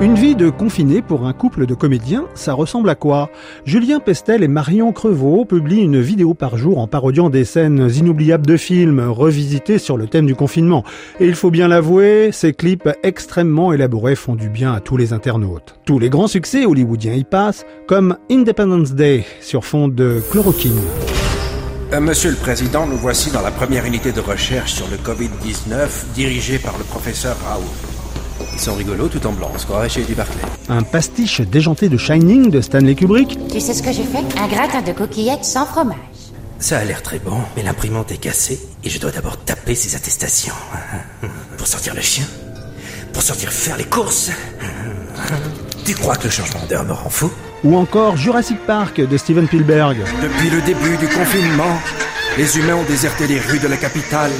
Une vie de confiné pour un couple de comédiens, ça ressemble à quoi? Julien Pestel et Marion Crevaux publient une vidéo par jour en parodiant des scènes inoubliables de films revisités sur le thème du confinement. Et il faut bien l'avouer, ces clips extrêmement élaborés font du bien à tous les internautes. Tous les grands succès hollywoodiens y passent, comme Independence Day sur fond de chloroquine. Euh, monsieur le Président, nous voici dans la première unité de recherche sur le Covid-19 dirigée par le professeur Raoult. Ils sont rigolos tout en blanc, on se croirait chez Eddie Barclay. Un pastiche déjanté de Shining de Stanley Kubrick. Tu sais ce que j'ai fait? Un gratin de coquillettes sans fromage. Ça a l'air très bon, mais l'imprimante est cassée et je dois d'abord taper ces attestations. Pour sortir le chien Pour sortir faire les courses Tu crois que le changement d'heure me rend fou? Ou encore Jurassic Park de Steven Spielberg. Depuis le début du confinement, les humains ont déserté les rues de la capitale.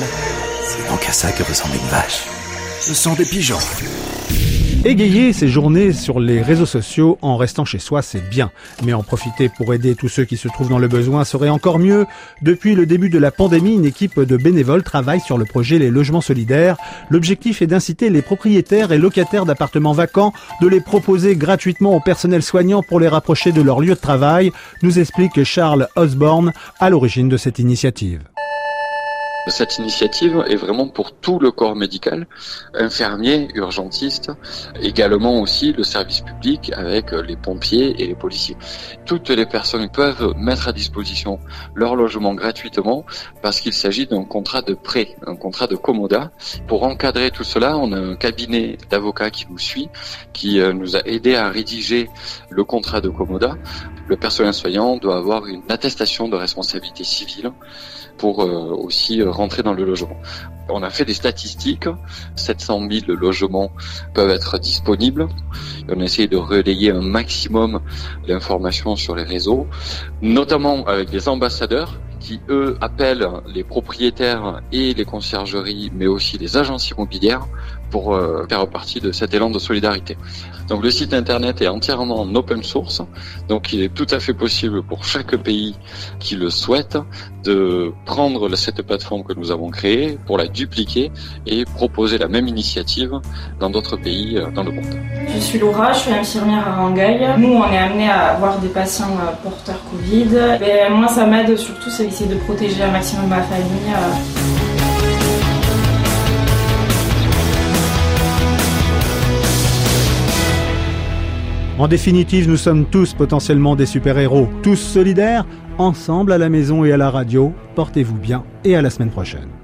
C'est donc à ça que ressemble une vache. Des pigeons. Égayer ses journées sur les réseaux sociaux en restant chez soi, c'est bien. Mais en profiter pour aider tous ceux qui se trouvent dans le besoin serait encore mieux. Depuis le début de la pandémie, une équipe de bénévoles travaille sur le projet Les Logements Solidaires. L'objectif est d'inciter les propriétaires et locataires d'appartements vacants de les proposer gratuitement au personnel soignant pour les rapprocher de leur lieu de travail, nous explique Charles Osborne à l'origine de cette initiative. Cette initiative est vraiment pour tout le corps médical, infirmiers, urgentistes, également aussi le service public avec les pompiers et les policiers. Toutes les personnes peuvent mettre à disposition leur logement gratuitement parce qu'il s'agit d'un contrat de prêt, un contrat de commoda. Pour encadrer tout cela, on a un cabinet d'avocats qui nous suit, qui euh, nous a aidé à rédiger le contrat de commoda. Le personnel soignant doit avoir une attestation de responsabilité civile pour euh, aussi rentrer dans le logement. On a fait des statistiques, 700 000 logements peuvent être disponibles. On essaie de relayer un maximum d'informations sur les réseaux, notamment avec des ambassadeurs qui, eux, appellent les propriétaires et les conciergeries, mais aussi les agences immobilières pour euh, faire partie de cet élan de solidarité. Donc le site internet est entièrement en open source, donc il est tout à fait possible pour chaque pays qui le souhaite de prendre cette plateforme que nous avons créée pour la dupliquer et proposer la même initiative dans d'autres pays euh, dans le monde. Je suis Laura, je suis infirmière à Rangueil. Nous, on est amené à avoir des patients euh, porteurs Covid. Moi, ça m'aide surtout, c'est essayer de protéger un maximum ma famille. En définitive, nous sommes tous potentiellement des super-héros, tous solidaires, ensemble à la maison et à la radio. Portez-vous bien et à la semaine prochaine.